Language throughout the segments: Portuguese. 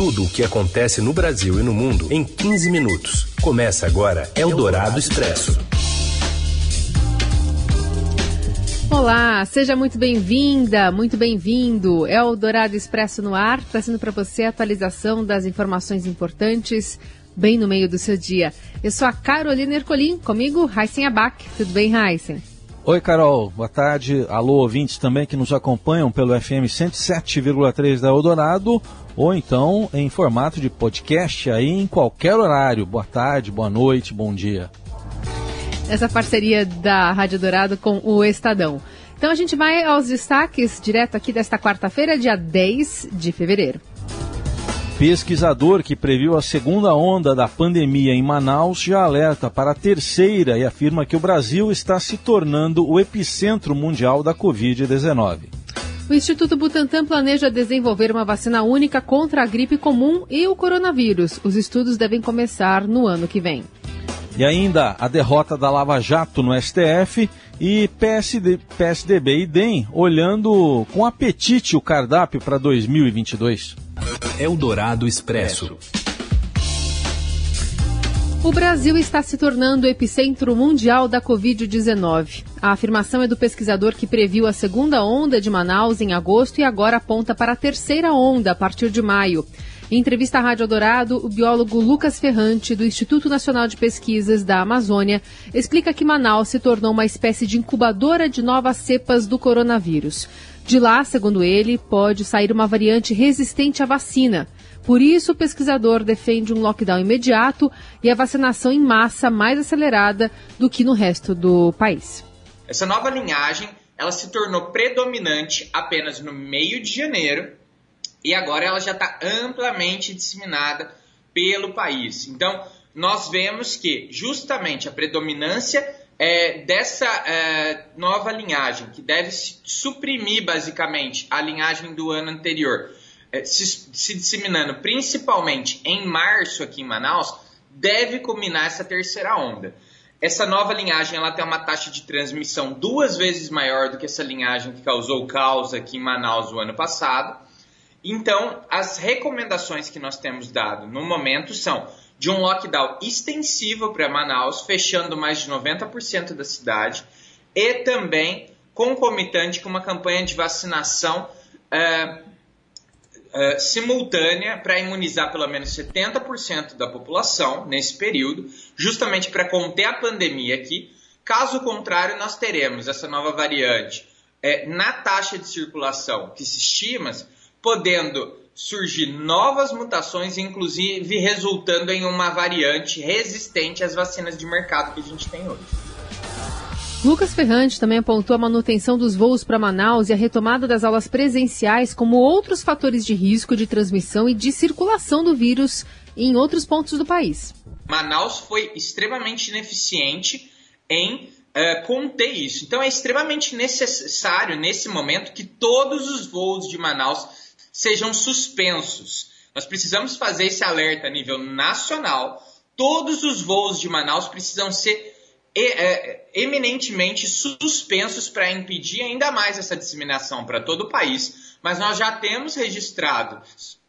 Tudo o que acontece no Brasil e no mundo em 15 minutos. Começa agora Eldorado Expresso. Olá, seja muito bem-vinda, muito bem-vindo. É o Dourado Expresso no ar, trazendo para você a atualização das informações importantes bem no meio do seu dia. Eu sou a Carolina Ercolim, comigo, Raíssen Abac. Tudo bem, Raíssen? Oi, Carol. Boa tarde. Alô, ouvintes também que nos acompanham pelo FM 107,3 da Eldorado ou então em formato de podcast aí em qualquer horário. Boa tarde, boa noite, bom dia. Essa parceria da Rádio Dourado com o Estadão. Então a gente vai aos destaques direto aqui desta quarta-feira, dia 10 de fevereiro. Pesquisador que previu a segunda onda da pandemia em Manaus já alerta para a terceira e afirma que o Brasil está se tornando o epicentro mundial da Covid-19. O Instituto Butantan planeja desenvolver uma vacina única contra a gripe comum e o coronavírus. Os estudos devem começar no ano que vem. E ainda a derrota da Lava Jato no STF e PSD, PSDB e DEM olhando com apetite o cardápio para 2022. Eldorado Expresso. O Brasil está se tornando o epicentro mundial da Covid-19. A afirmação é do pesquisador que previu a segunda onda de Manaus em agosto e agora aponta para a terceira onda a partir de maio. Em entrevista à Rádio Dourado, o biólogo Lucas Ferrante, do Instituto Nacional de Pesquisas da Amazônia, explica que Manaus se tornou uma espécie de incubadora de novas cepas do coronavírus. De lá, segundo ele, pode sair uma variante resistente à vacina. Por isso, o pesquisador defende um lockdown imediato e a vacinação em massa mais acelerada do que no resto do país. Essa nova linhagem ela se tornou predominante apenas no meio de janeiro e agora ela já está amplamente disseminada pelo país. Então, nós vemos que justamente a predominância é, dessa é, nova linhagem, que deve suprimir basicamente a linhagem do ano anterior, se, se, disseminando principalmente em março aqui em Manaus, deve culminar essa terceira onda. Essa nova linhagem ela tem uma taxa de transmissão duas vezes maior do que essa linhagem que causou caos aqui em Manaus o ano passado. Então, as recomendações que nós temos dado no momento são de um lockdown extensivo para Manaus, fechando mais de 90% da cidade, e também concomitante com uma campanha de vacinação uh, uh, simultânea para imunizar pelo menos 70% da população nesse período, justamente para conter a pandemia aqui. Caso contrário, nós teremos essa nova variante uh, na taxa de circulação que se estima, podendo surgir novas mutações, inclusive resultando em uma variante resistente às vacinas de mercado que a gente tem hoje. Lucas Ferrante também apontou a manutenção dos voos para Manaus e a retomada das aulas presenciais como outros fatores de risco de transmissão e de circulação do vírus em outros pontos do país. Manaus foi extremamente ineficiente em uh, conter isso. Então é extremamente necessário nesse momento que todos os voos de Manaus sejam suspensos. Nós precisamos fazer esse alerta a nível nacional. Todos os voos de Manaus precisam ser eminentemente suspensos para impedir ainda mais essa disseminação para todo o país. Mas nós já temos registrado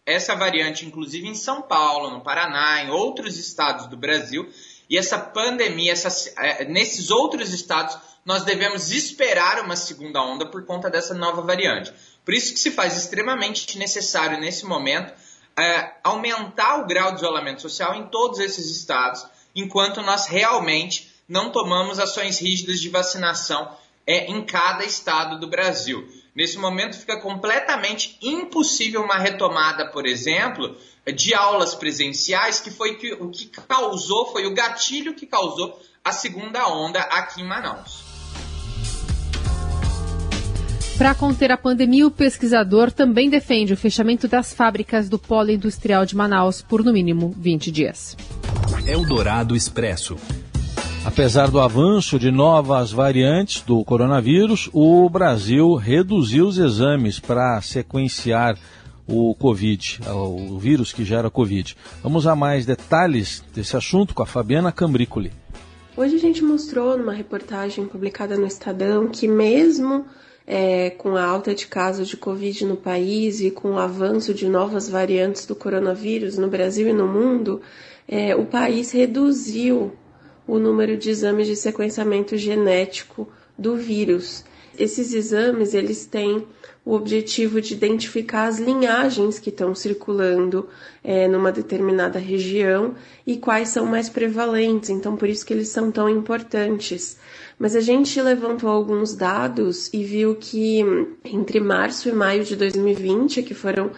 essa variante, inclusive em São Paulo, no Paraná, em outros estados do Brasil. E essa pandemia, essa, é, nesses outros estados, nós devemos esperar uma segunda onda por conta dessa nova variante. Por isso que se faz extremamente necessário nesse momento é, aumentar o grau de isolamento social em todos esses estados, enquanto nós realmente não tomamos ações rígidas de vacinação é, em cada estado do Brasil. Nesse momento fica completamente impossível uma retomada, por exemplo, de aulas presenciais, que foi que, o que causou, foi o gatilho que causou a segunda onda aqui em Manaus. Para conter a pandemia, o pesquisador também defende o fechamento das fábricas do polo industrial de Manaus por no mínimo 20 dias. Eldorado Expresso. Apesar do avanço de novas variantes do coronavírus, o Brasil reduziu os exames para sequenciar o Covid, o vírus que gera Covid. Vamos a mais detalhes desse assunto com a Fabiana Cambricoli. Hoje a gente mostrou numa reportagem publicada no Estadão que mesmo é, com a alta de casos de Covid no país e com o avanço de novas variantes do coronavírus no Brasil e no mundo, é, o país reduziu o número de exames de sequenciamento genético do vírus. Esses exames eles têm o objetivo de identificar as linhagens que estão circulando é, numa determinada região e quais são mais prevalentes. Então, por isso que eles são tão importantes. Mas a gente levantou alguns dados e viu que entre março e maio de 2020, que foram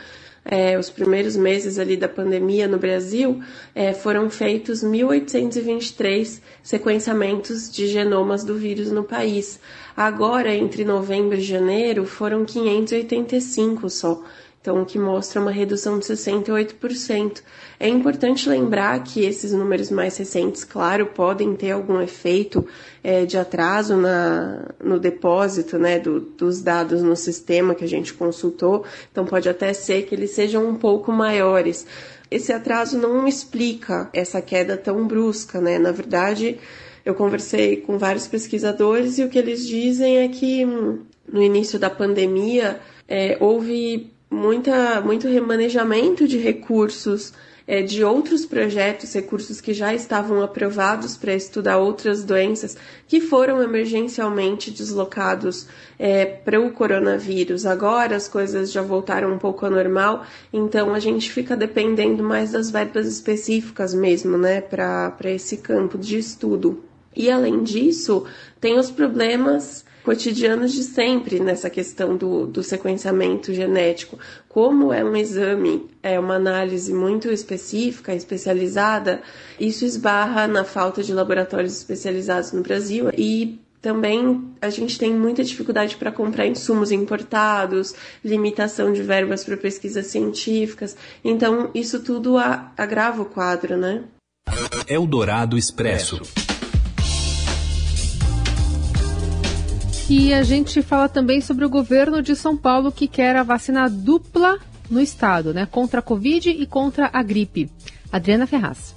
é, os primeiros meses ali da pandemia no Brasil, é, foram feitos 1.823 sequenciamentos de genomas do vírus no país. Agora, entre novembro e janeiro, foram 585 só então o que mostra uma redução de 68%. É importante lembrar que esses números mais recentes, claro, podem ter algum efeito é, de atraso na, no depósito né, do, dos dados no sistema que a gente consultou, então pode até ser que eles sejam um pouco maiores. Esse atraso não explica essa queda tão brusca, né? Na verdade, eu conversei com vários pesquisadores e o que eles dizem é que hum, no início da pandemia é, houve muita, muito remanejamento de recursos é, de outros projetos, recursos que já estavam aprovados para estudar outras doenças que foram emergencialmente deslocados é, para o coronavírus. Agora as coisas já voltaram um pouco ao normal, então a gente fica dependendo mais das verbas específicas mesmo, né, para esse campo de estudo. E além disso, tem os problemas cotidianos de sempre nessa questão do, do sequenciamento genético. Como é um exame, é uma análise muito específica, especializada, isso esbarra na falta de laboratórios especializados no Brasil e também a gente tem muita dificuldade para comprar insumos importados, limitação de verbas para pesquisas científicas. Então, isso tudo agrava o quadro, né? Eldorado Expresso. E a gente fala também sobre o governo de São Paulo que quer a vacina dupla no estado, né? Contra a Covid e contra a gripe. Adriana Ferraz.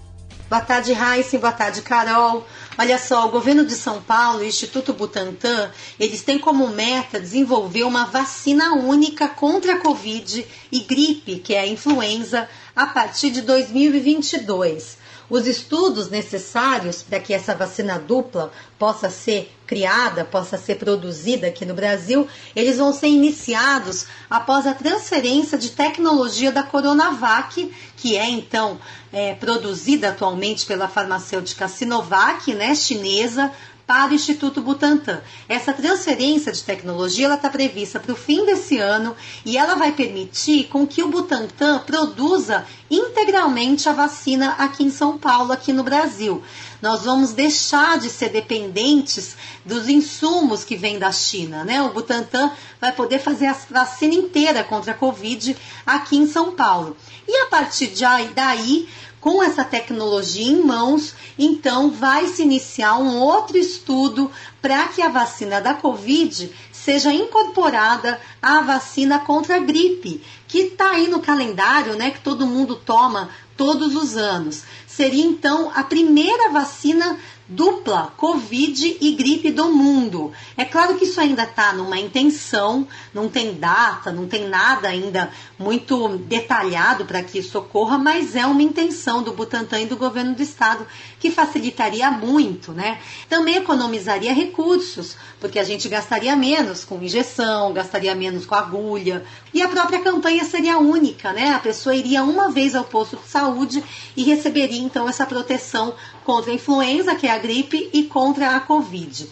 Boa tarde, Raíssa. Boa tarde, Carol. Olha só, o governo de São Paulo e o Instituto Butantan, eles têm como meta desenvolver uma vacina única contra a Covid e gripe, que é a influenza, a partir de 2022. Os estudos necessários para que essa vacina dupla possa ser criada, possa ser produzida aqui no Brasil, eles vão ser iniciados após a transferência de tecnologia da Coronavac, que é então é, produzida atualmente pela farmacêutica Sinovac, né, chinesa, para o Instituto Butantan. Essa transferência de tecnologia está prevista para o fim desse ano e ela vai permitir com que o Butantan produza integralmente a vacina aqui em São Paulo, aqui no Brasil. Nós vamos deixar de ser dependentes dos insumos que vêm da China, né? O Butantan vai poder fazer a vacina inteira contra a Covid aqui em São Paulo. E a partir de daí, com essa tecnologia em mãos, então vai se iniciar um outro estudo para que a vacina da Covid seja incorporada à vacina contra a gripe, que está aí no calendário, né, que todo mundo toma todos os anos. Seria então a primeira vacina dupla Covid e gripe do mundo. É claro que isso ainda está numa intenção, não tem data, não tem nada ainda muito detalhado para que isso ocorra, mas é uma intenção do Butantan e do governo do estado que facilitaria muito, né? Também economizaria recursos, porque a gente gastaria menos com injeção, gastaria menos com agulha, e a própria campanha seria única, né? A pessoa iria uma vez ao posto de saúde e receberia então essa proteção contra a influenza, que é a gripe, e contra a Covid.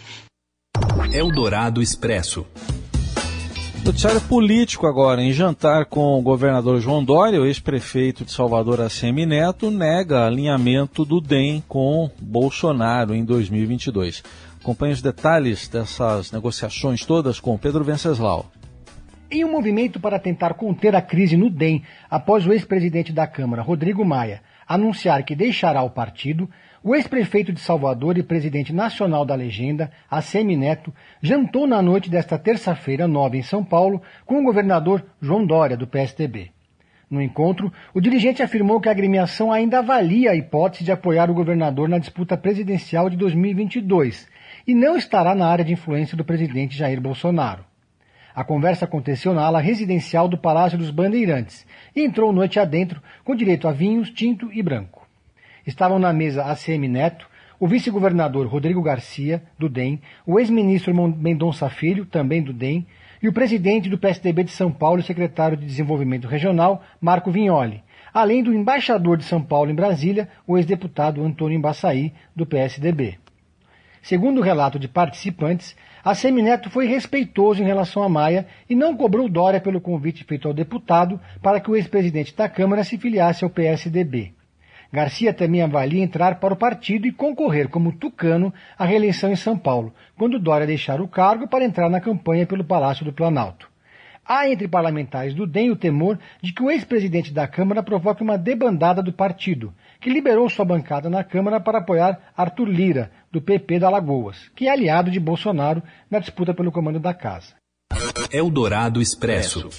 Eldorado Expresso. Noticiário político agora. Em jantar com o governador João Dória, o ex-prefeito de Salvador, Assemi Neto, nega alinhamento do DEM com Bolsonaro em 2022. Acompanhe os detalhes dessas negociações todas com Pedro Venceslau. Em um movimento para tentar conter a crise no DEM, após o ex-presidente da Câmara, Rodrigo Maia, anunciar que deixará o partido, o ex-prefeito de Salvador e presidente nacional da legenda, Assemi Neto, jantou na noite desta terça-feira, 9 em São Paulo, com o governador João Dória, do PSDB. No encontro, o dirigente afirmou que a agremiação ainda avalia a hipótese de apoiar o governador na disputa presidencial de 2022 e não estará na área de influência do presidente Jair Bolsonaro. A conversa aconteceu na ala residencial do Palácio dos Bandeirantes e entrou noite adentro com direito a vinhos, tinto e branco. Estavam na mesa ACM Neto, o vice-governador Rodrigo Garcia, do DEM, o ex-ministro Mendonça Filho, também do DEM, e o presidente do PSDB de São Paulo e secretário de Desenvolvimento Regional, Marco Vignoli, além do embaixador de São Paulo em Brasília, o ex-deputado Antônio Embaçaí, do PSDB. Segundo o relato de participantes, a Semineto foi respeitoso em relação a Maia e não cobrou Dória pelo convite feito ao deputado para que o ex-presidente da Câmara se filiasse ao PSDB. Garcia também avalia entrar para o partido e concorrer como tucano à reeleição em São Paulo, quando Dória deixar o cargo para entrar na campanha pelo Palácio do Planalto. Há entre parlamentares do DEM o temor de que o ex-presidente da Câmara provoque uma debandada do partido, que liberou sua bancada na Câmara para apoiar Arthur Lira, do PP da Alagoas, que é aliado de Bolsonaro na disputa pelo comando da casa. Eldorado Expresso.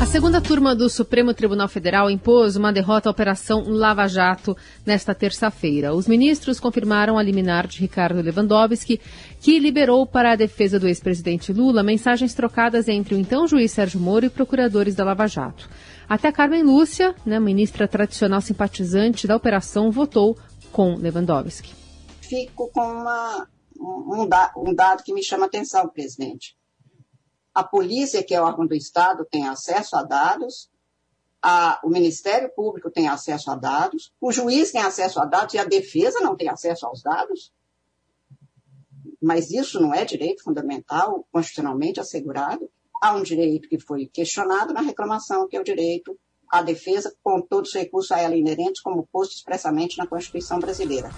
A segunda turma do Supremo Tribunal Federal impôs uma derrota à Operação Lava Jato nesta terça-feira. Os ministros confirmaram a liminar de Ricardo Lewandowski, que liberou para a defesa do ex-presidente Lula mensagens trocadas entre o então juiz Sérgio Moro e procuradores da Lava Jato. Até Carmen Lúcia, né, ministra tradicional simpatizante da operação, votou com Lewandowski. Fico com uma, um, um dado que me chama a atenção, presidente a polícia, que é órgão do Estado, tem acesso a dados, a, o Ministério Público tem acesso a dados, o juiz tem acesso a dados e a defesa não tem acesso aos dados. Mas isso não é direito fundamental, constitucionalmente assegurado. Há um direito que foi questionado na reclamação, que é o direito à defesa, com todos os recursos a ela inerentes, como posto expressamente na Constituição brasileira.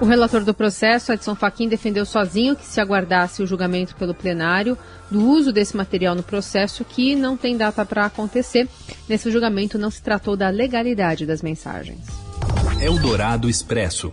O relator do processo, Edson Fachin, defendeu sozinho que se aguardasse o julgamento pelo plenário do uso desse material no processo, que não tem data para acontecer. Nesse julgamento não se tratou da legalidade das mensagens. Eldorado Expresso.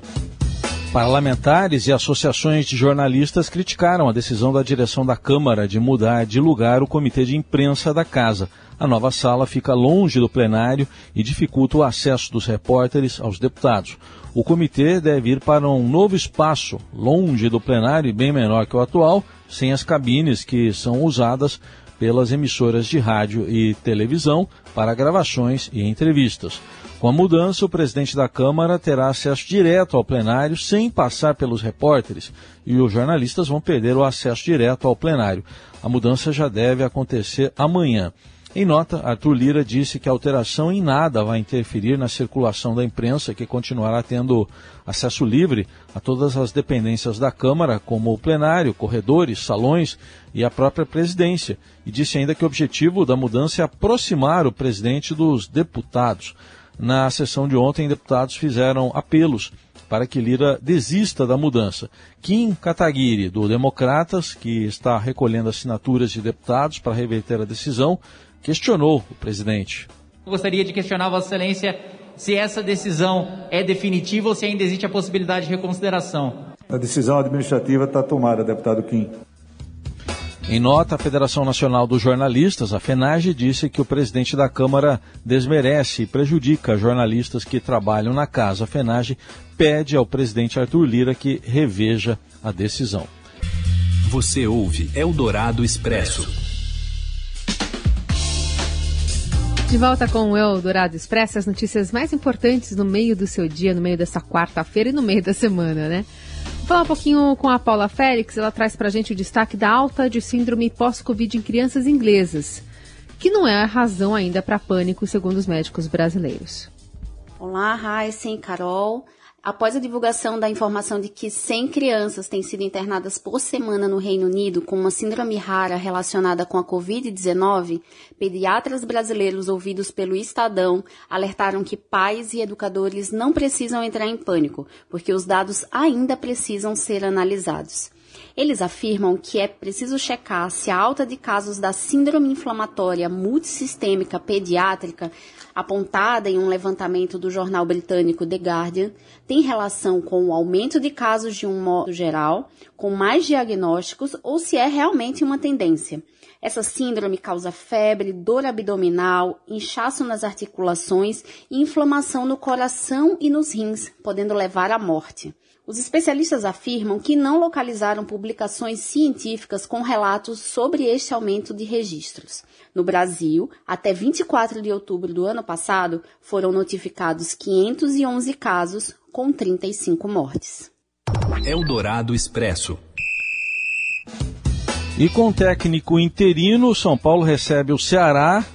Parlamentares e associações de jornalistas criticaram a decisão da direção da Câmara de mudar de lugar o comitê de imprensa da casa. A nova sala fica longe do plenário e dificulta o acesso dos repórteres aos deputados. O comitê deve ir para um novo espaço, longe do plenário e bem menor que o atual, sem as cabines que são usadas pelas emissoras de rádio e televisão para gravações e entrevistas. Com a mudança, o presidente da Câmara terá acesso direto ao plenário sem passar pelos repórteres e os jornalistas vão perder o acesso direto ao plenário. A mudança já deve acontecer amanhã. Em nota, Arthur Lira disse que a alteração em nada vai interferir na circulação da imprensa, que continuará tendo acesso livre a todas as dependências da Câmara, como o plenário, corredores, salões e a própria presidência. E disse ainda que o objetivo da mudança é aproximar o presidente dos deputados. Na sessão de ontem, deputados fizeram apelos para que Lira desista da mudança. Kim Kataguiri, do Democratas, que está recolhendo assinaturas de deputados para reverter a decisão, questionou o presidente. Gostaria de questionar Vossa Excelência se essa decisão é definitiva ou se ainda existe a possibilidade de reconsideração. A decisão administrativa está tomada, deputado Kim. Em nota, a Federação Nacional dos Jornalistas, a FENAGE, disse que o presidente da Câmara desmerece e prejudica jornalistas que trabalham na casa. A FENAGE pede ao presidente Arthur Lira que reveja a decisão. Você ouve Eldorado Expresso. De volta com o Eldorado Expresso, as notícias mais importantes no meio do seu dia, no meio dessa quarta-feira e no meio da semana, né? Vou falar um pouquinho com a Paula Félix, ela traz pra gente o destaque da alta de síndrome pós-Covid em crianças inglesas, que não é a razão ainda para pânico, segundo os médicos brasileiros. Olá, Raíssen, Carol. Após a divulgação da informação de que 100 crianças têm sido internadas por semana no Reino Unido com uma síndrome rara relacionada com a Covid-19, pediatras brasileiros ouvidos pelo Estadão alertaram que pais e educadores não precisam entrar em pânico, porque os dados ainda precisam ser analisados. Eles afirmam que é preciso checar se a alta de casos da síndrome inflamatória multissistêmica pediátrica, apontada em um levantamento do jornal britânico The Guardian, tem relação com o aumento de casos de um modo geral, com mais diagnósticos ou se é realmente uma tendência. Essa síndrome causa febre, dor abdominal, inchaço nas articulações e inflamação no coração e nos rins, podendo levar à morte. Os especialistas afirmam que não localizaram publicações científicas com relatos sobre este aumento de registros. No Brasil, até 24 de outubro do ano passado, foram notificados 511 casos, com 35 mortes. Eldorado Expresso. E com o técnico interino, São Paulo recebe o Ceará.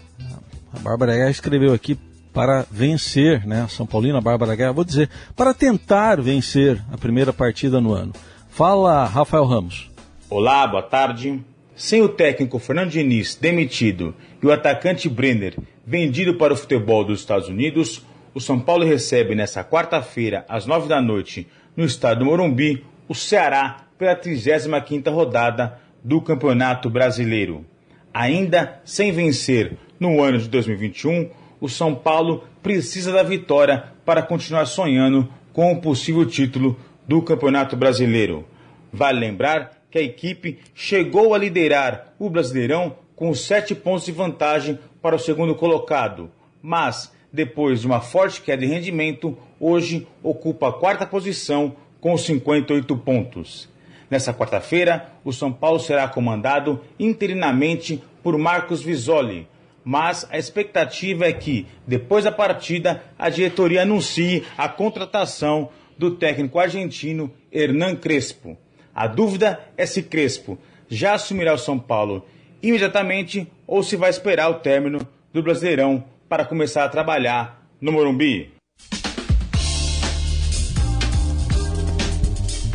A Bárbara Guerra escreveu aqui para vencer, né? São Paulina, Bárbara Guerra, vou dizer, para tentar vencer a primeira partida no ano. Fala, Rafael Ramos. Olá, boa tarde. Sem o técnico Fernando Diniz demitido e o atacante Brenner vendido para o futebol dos Estados Unidos, o São Paulo recebe nesta quarta-feira, às nove da noite, no estádio do Morumbi, o Ceará pela 35ª rodada do Campeonato Brasileiro. Ainda sem vencer no ano de 2021, o São Paulo precisa da vitória para continuar sonhando com o possível título do Campeonato Brasileiro. Vale lembrar que a equipe chegou a liderar o Brasileirão com sete pontos de vantagem para o segundo colocado, mas depois de uma forte queda de rendimento, hoje ocupa a quarta posição com 58 pontos. Nessa quarta-feira, o São Paulo será comandado interinamente por Marcos Visoli, mas a expectativa é que, depois da partida, a diretoria anuncie a contratação do técnico argentino Hernan Crespo. A dúvida é se Crespo já assumirá o São Paulo imediatamente ou se vai esperar o término do Brasileirão para começar a trabalhar no Morumbi.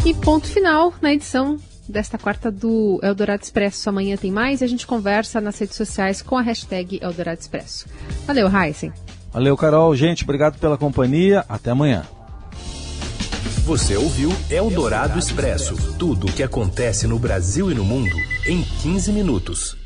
E ponto final na edição desta quarta do Eldorado Expresso. Amanhã tem mais e a gente conversa nas redes sociais com a hashtag Eldorado Expresso. Valeu, Heisen. Valeu, Carol. Gente, obrigado pela companhia. Até amanhã. Você ouviu Eldorado Expresso tudo o que acontece no Brasil e no mundo em 15 minutos.